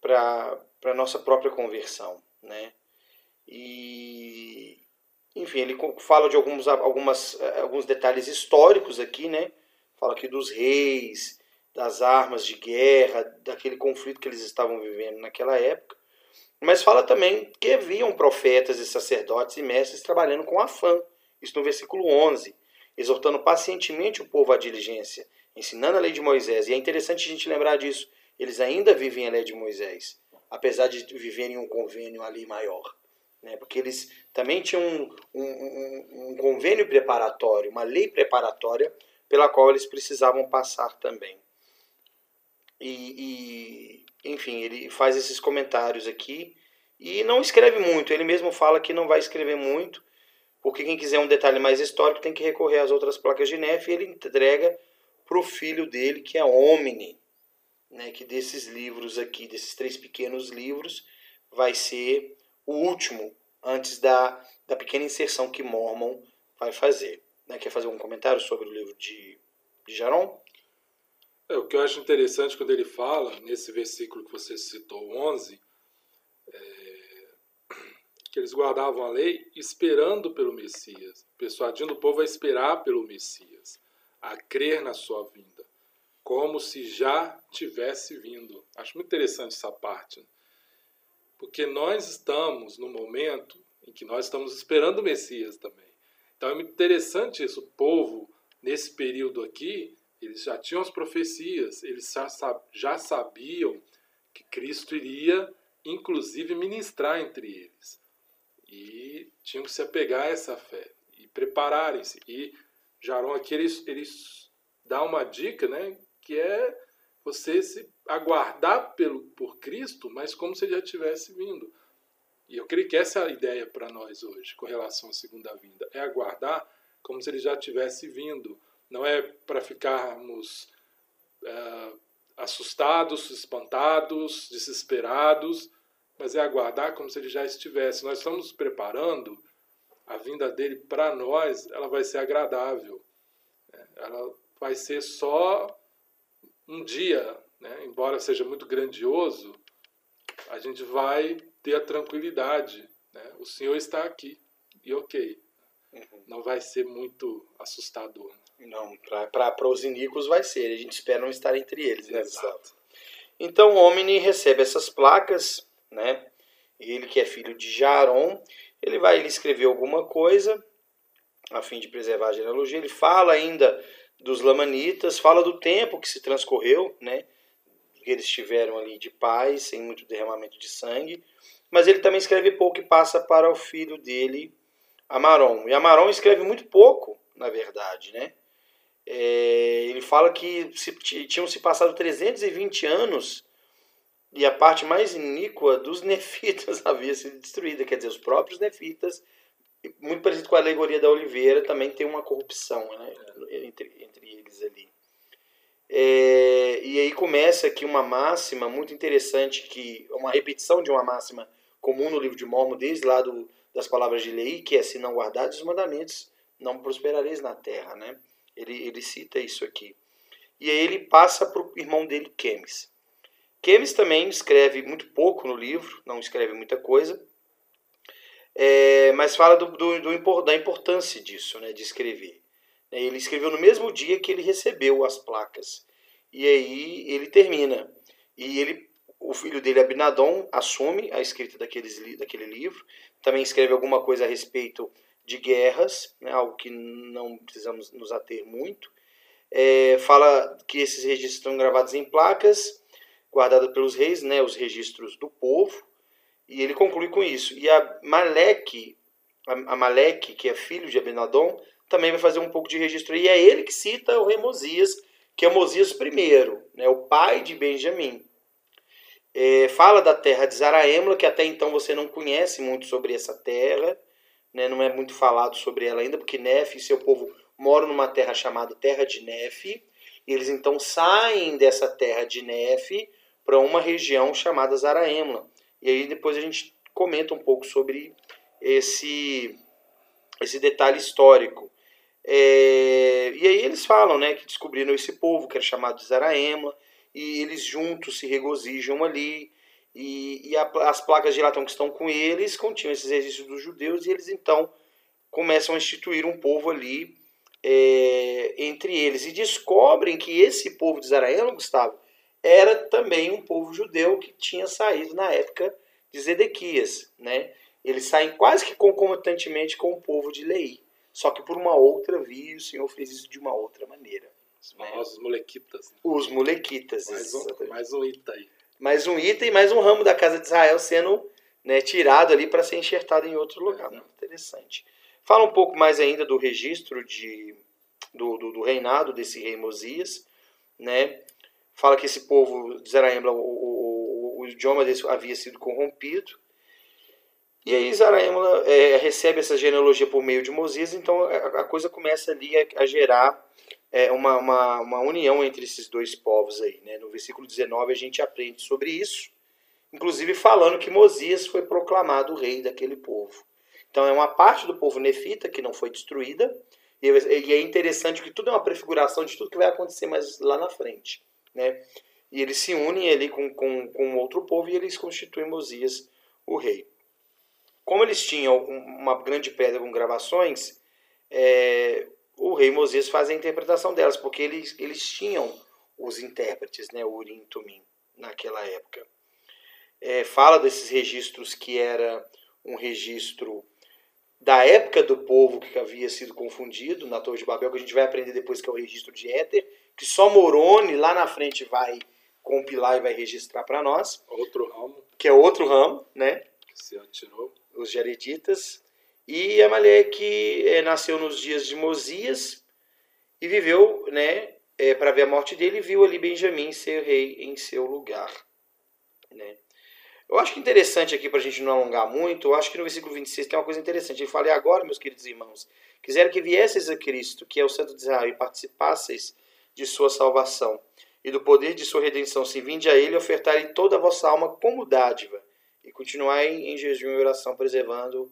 para a nossa própria conversão. Né? E, enfim, ele fala de alguns, algumas, eh, alguns detalhes históricos aqui, né? Fala aqui dos reis, das armas de guerra, daquele conflito que eles estavam vivendo naquela época. Mas fala também que haviam profetas e sacerdotes e mestres trabalhando com afã. Isso no versículo 11. Exortando pacientemente o povo à diligência, ensinando a lei de Moisés. E é interessante a gente lembrar disso. Eles ainda vivem a lei de Moisés, apesar de viverem um convênio ali maior né? porque eles também tinham um, um, um, convênio preparatório, uma lei preparatória pela qual eles precisavam passar também. E, e, enfim, ele faz esses comentários aqui e não escreve muito. Ele mesmo fala que não vai escrever muito, porque quem quiser um detalhe mais histórico tem que recorrer às outras placas de neve e ele entrega para o filho dele, que é Omni, né, que desses livros aqui, desses três pequenos livros, vai ser o último antes da, da pequena inserção que Mormon vai fazer. Né? Quer fazer um comentário sobre o livro de, de Jaron? É, o que eu acho interessante quando ele fala, nesse versículo que você citou, 11, é, que eles guardavam a lei esperando pelo Messias, persuadindo o povo a esperar pelo Messias, a crer na sua vinda, como se já tivesse vindo. Acho muito interessante essa parte. Né? Porque nós estamos no momento em que nós estamos esperando o Messias também. Então é muito interessante isso. O povo, nesse período aqui, eles já tinham as profecias, eles já sabiam que Cristo iria, inclusive, ministrar entre eles. E tinham que se apegar a essa fé e prepararem-se. E Jaron aqui, eles, eles dá uma dica, né, que é você se aguardar pelo, por Cristo, mas como se ele já tivesse vindo. E eu creio que essa é a ideia para nós hoje, com relação à segunda vinda. É aguardar como se ele já tivesse vindo. Não é para ficarmos é, assustados, espantados, desesperados, mas é aguardar como se ele já estivesse. Nós estamos preparando a vinda dele para nós, ela vai ser agradável. Né? Ela vai ser só um dia, né? embora seja muito grandioso, a gente vai ter a tranquilidade. Né? O Senhor está aqui e ok. Uhum. Não vai ser muito assustador. Não, para os iníquos vai ser. A gente espera não estar entre eles. Né? Exato. Então o Omni recebe essas placas, né? Ele que é filho de Jaron, ele vai ele escrever alguma coisa a fim de preservar a genealogia. Ele fala ainda dos lamanitas, fala do tempo que se transcorreu, né? Que eles tiveram ali de paz, sem muito derramamento de sangue. Mas ele também escreve pouco e passa para o filho dele, Amaron. E Amaron escreve muito pouco, na verdade, né? É, ele fala que se, tinham se passado 320 anos e a parte mais iníqua dos nefitas havia sido destruída. Quer dizer, os próprios nefitas muito parecido com a alegoria da oliveira, também tem uma corrupção né, entre, entre eles ali. É, e aí começa aqui uma máxima muito interessante, que uma repetição de uma máxima comum no livro de Mormon, desde lá do, das palavras de lei, que é se não guardares os mandamentos, não prosperareis na terra. Né? Ele, ele cita isso aqui. E aí ele passa para o irmão dele, Kemis. Kemis também escreve muito pouco no livro, não escreve muita coisa, é, mas fala do, do, do, da importância disso, né, de escrever. É, ele escreveu no mesmo dia que ele recebeu as placas. E aí ele termina. E ele, o filho dele, Abinadon, assume a escrita daqueles, daquele livro. Também escreve alguma coisa a respeito de guerras, né, algo que não precisamos nos ater muito. É, fala que esses registros estão gravados em placas, guardadas pelos reis, né, os registros do povo. E ele conclui com isso. E a Malek, a Malek, que é filho de Abinadom, também vai fazer um pouco de registro. E é ele que cita o rei Mosias, que é Mosias I, né, o pai de Benjamim. É, fala da terra de Zaraemla, que até então você não conhece muito sobre essa terra, né, não é muito falado sobre ela ainda, porque Nefe e seu povo moram numa terra chamada Terra de Nefe. E eles então saem dessa terra de Nefe para uma região chamada Zaraemla. E aí depois a gente comenta um pouco sobre esse, esse detalhe histórico. É, e aí eles falam né, que descobriram esse povo, que era chamado de Zaraema, e eles juntos se regozijam ali, e, e a, as placas de latão que estão com eles continham esses registros dos judeus, e eles então começam a instituir um povo ali é, entre eles, e descobrem que esse povo de Zaraema, Gustavo, era também um povo judeu que tinha saído na época de Zedequias, né? Eles saem quase que concomitantemente com o povo de Lei. Só que por uma outra via, o Senhor fez isso de uma outra maneira. Os famosos né? molequitas. Né? Os molequitas, mais um, mais um aí. Mais um ita e mais um ramo da casa de Israel sendo né, tirado ali para ser enxertado em outro lugar. É, interessante. Fala um pouco mais ainda do registro de, do, do, do reinado desse rei Mosias. Né? Fala que esse povo de Zaraembla, o, o, o, o idioma desse havia sido corrompido e aí Zaraema é, recebe essa genealogia por meio de Mosias, então a, a coisa começa ali a, a gerar é, uma, uma, uma, união entre esses dois povos aí. Né? No versículo 19 a gente aprende sobre isso, inclusive falando que Mosias foi proclamado rei daquele povo. Então é uma parte do povo nefita que não foi destruída, e é interessante que tudo é uma prefiguração de tudo que vai acontecer mais lá na frente. Né? E eles se unem ali com, com, com outro povo e eles constituem Mosias o rei. Como eles tinham uma grande pedra com gravações, é, o rei Mosias faz a interpretação delas, porque eles, eles tinham os intérpretes, né, Urim e Tumim, naquela época. É, fala desses registros que era um registro da época do povo que havia sido confundido na Torre de Babel, que a gente vai aprender depois que é o registro de Éter, que só Moroni lá na frente vai compilar e vai registrar para nós. Outro ramo. Que é outro ramo, né? Que se atirou os Jareditas, e Amaleque é, nasceu nos dias de Mosias e viveu, né, é, para ver a morte dele, viu ali Benjamim ser rei em seu lugar. Né? Eu acho que interessante aqui, para a gente não alongar muito, eu acho que no versículo 26 tem uma coisa interessante. Ele fala, e agora, meus queridos irmãos, quiser que viesseis a Cristo, que é o Santo de Israel, e participasseis de sua salvação e do poder de sua redenção, se vinde a ele, ofertarem toda a vossa alma como dádiva, e continuar em jejum e oração, preservando,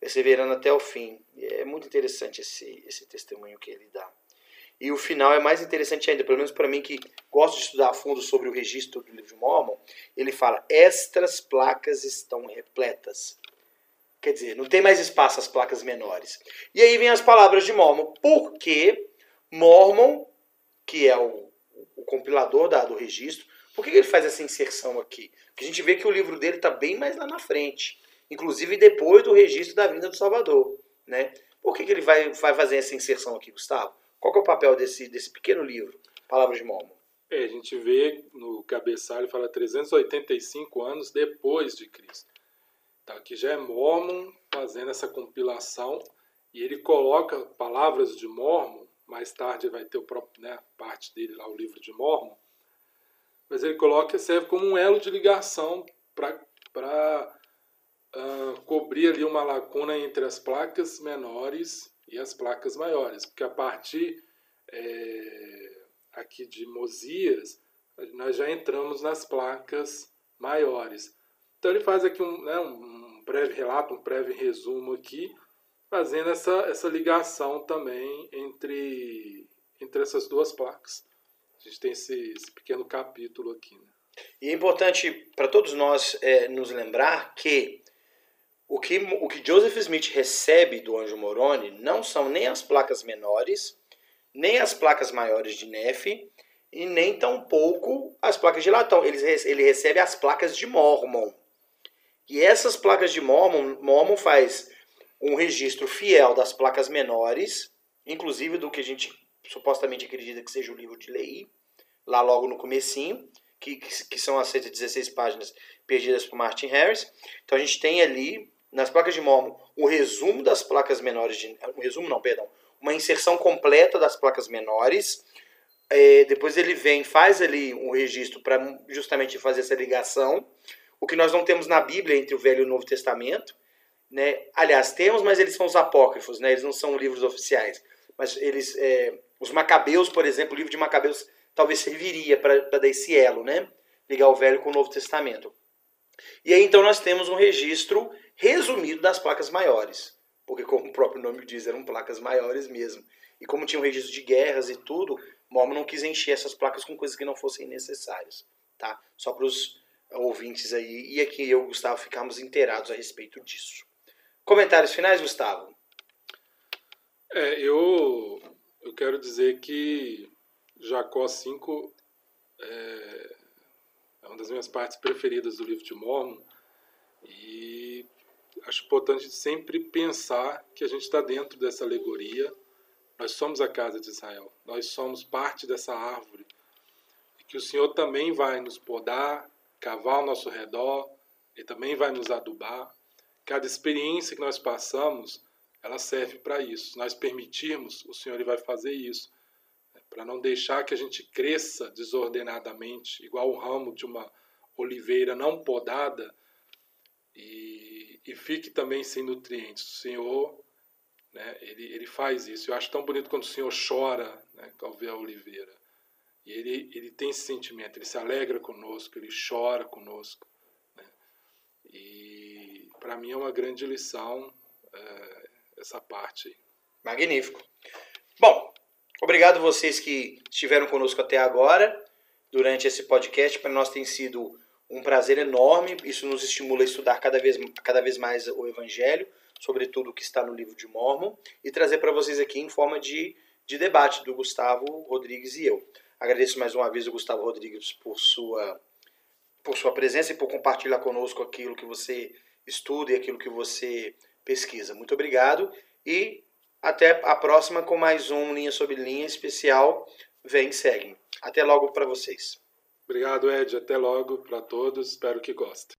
perseverando até o fim. É muito interessante esse, esse testemunho que ele dá. E o final é mais interessante ainda, pelo menos para mim que gosto de estudar a fundo sobre o registro do livro de Mormon. Ele fala: Estas placas estão repletas. Quer dizer, não tem mais espaço as placas menores. E aí vem as palavras de Mormon. Porque Mormon, que é o, o compilador da, do registro, por que ele faz essa inserção aqui? Porque a gente vê que o livro dele está bem mais lá na frente. Inclusive depois do registro da vinda do Salvador. Né? Por que, que ele vai, vai fazer essa inserção aqui, Gustavo? Qual é o papel desse, desse pequeno livro, Palavras de Mormon? É, a gente vê no cabeçalho, fala 385 anos depois de Cristo. Então aqui já é Mormon fazendo essa compilação e ele coloca palavras de Mormon, mais tarde vai ter o próprio, né, parte dele lá, o livro de Mormon, mas ele coloca que serve como um elo de ligação para ah, cobrir ali uma lacuna entre as placas menores e as placas maiores, porque a partir é, aqui de Mosias nós já entramos nas placas maiores. Então ele faz aqui um, né, um breve relato, um breve resumo aqui, fazendo essa, essa ligação também entre, entre essas duas placas. A gente tem esse, esse pequeno capítulo aqui. Né? E é importante para todos nós é, nos lembrar que o, que o que Joseph Smith recebe do anjo Moroni não são nem as placas menores, nem as placas maiores de Nefe, e nem tampouco as placas de latão. Ele, ele recebe as placas de Mormon. E essas placas de Mormon, Mormon faz um registro fiel das placas menores, inclusive do que a gente supostamente acredita que seja o livro de Lei, lá logo no comecinho, que, que, que são as 116 páginas perdidas por Martin Harris. Então a gente tem ali, nas placas de Mormon, o resumo das placas menores, de, um resumo não, perdão, uma inserção completa das placas menores, é, depois ele vem, faz ali um registro para justamente fazer essa ligação, o que nós não temos na Bíblia entre o Velho e o Novo Testamento, né? Aliás, temos, mas eles são os apócrifos, né? Eles não são livros oficiais. Mas eles, é, os Macabeus, por exemplo, o livro de Macabeus talvez serviria para dar esse elo, né? Ligar o Velho com o Novo Testamento. E aí então nós temos um registro resumido das placas maiores. porque como o próprio nome diz, eram placas maiores mesmo. E como tinha um registro de guerras e tudo, Mormon não quis encher essas placas com coisas que não fossem necessárias, tá? Só para os ouvintes aí, e aqui eu e Gustavo ficamos inteirados a respeito disso. Comentários finais, Gustavo? É, eu, eu quero dizer que Jacó 5 é, é uma das minhas partes preferidas do livro de Mormon e acho importante sempre pensar que a gente está dentro dessa alegoria. Nós somos a casa de Israel, nós somos parte dessa árvore e que o Senhor também vai nos podar, cavar ao nosso redor, e também vai nos adubar. Cada experiência que nós passamos, ela serve para isso. Se nós permitirmos, o Senhor ele vai fazer isso. Para não deixar que a gente cresça desordenadamente, igual o ramo de uma oliveira não podada, e, e fique também sem nutrientes. O Senhor, né, ele, ele faz isso. Eu acho tão bonito quando o Senhor chora né, ao ver a oliveira. E ele, ele tem esse sentimento, ele se alegra conosco, ele chora conosco. Né? E para mim é uma grande lição é, essa parte. Magnífico. Bom, obrigado vocês que estiveram conosco até agora, durante esse podcast. Para nós tem sido um prazer enorme. Isso nos estimula a estudar cada vez, cada vez mais o Evangelho, sobretudo o que está no livro de Mormon, e trazer para vocês aqui em forma de, de debate do Gustavo Rodrigues e eu. Agradeço mais uma vez o Gustavo Rodrigues por sua, por sua presença e por compartilhar conosco aquilo que você estuda e aquilo que você pesquisa. Muito obrigado e até a próxima com mais um Linha sobre Linha especial. Vem, segue. Até logo para vocês. Obrigado, Ed. Até logo para todos. Espero que gostem.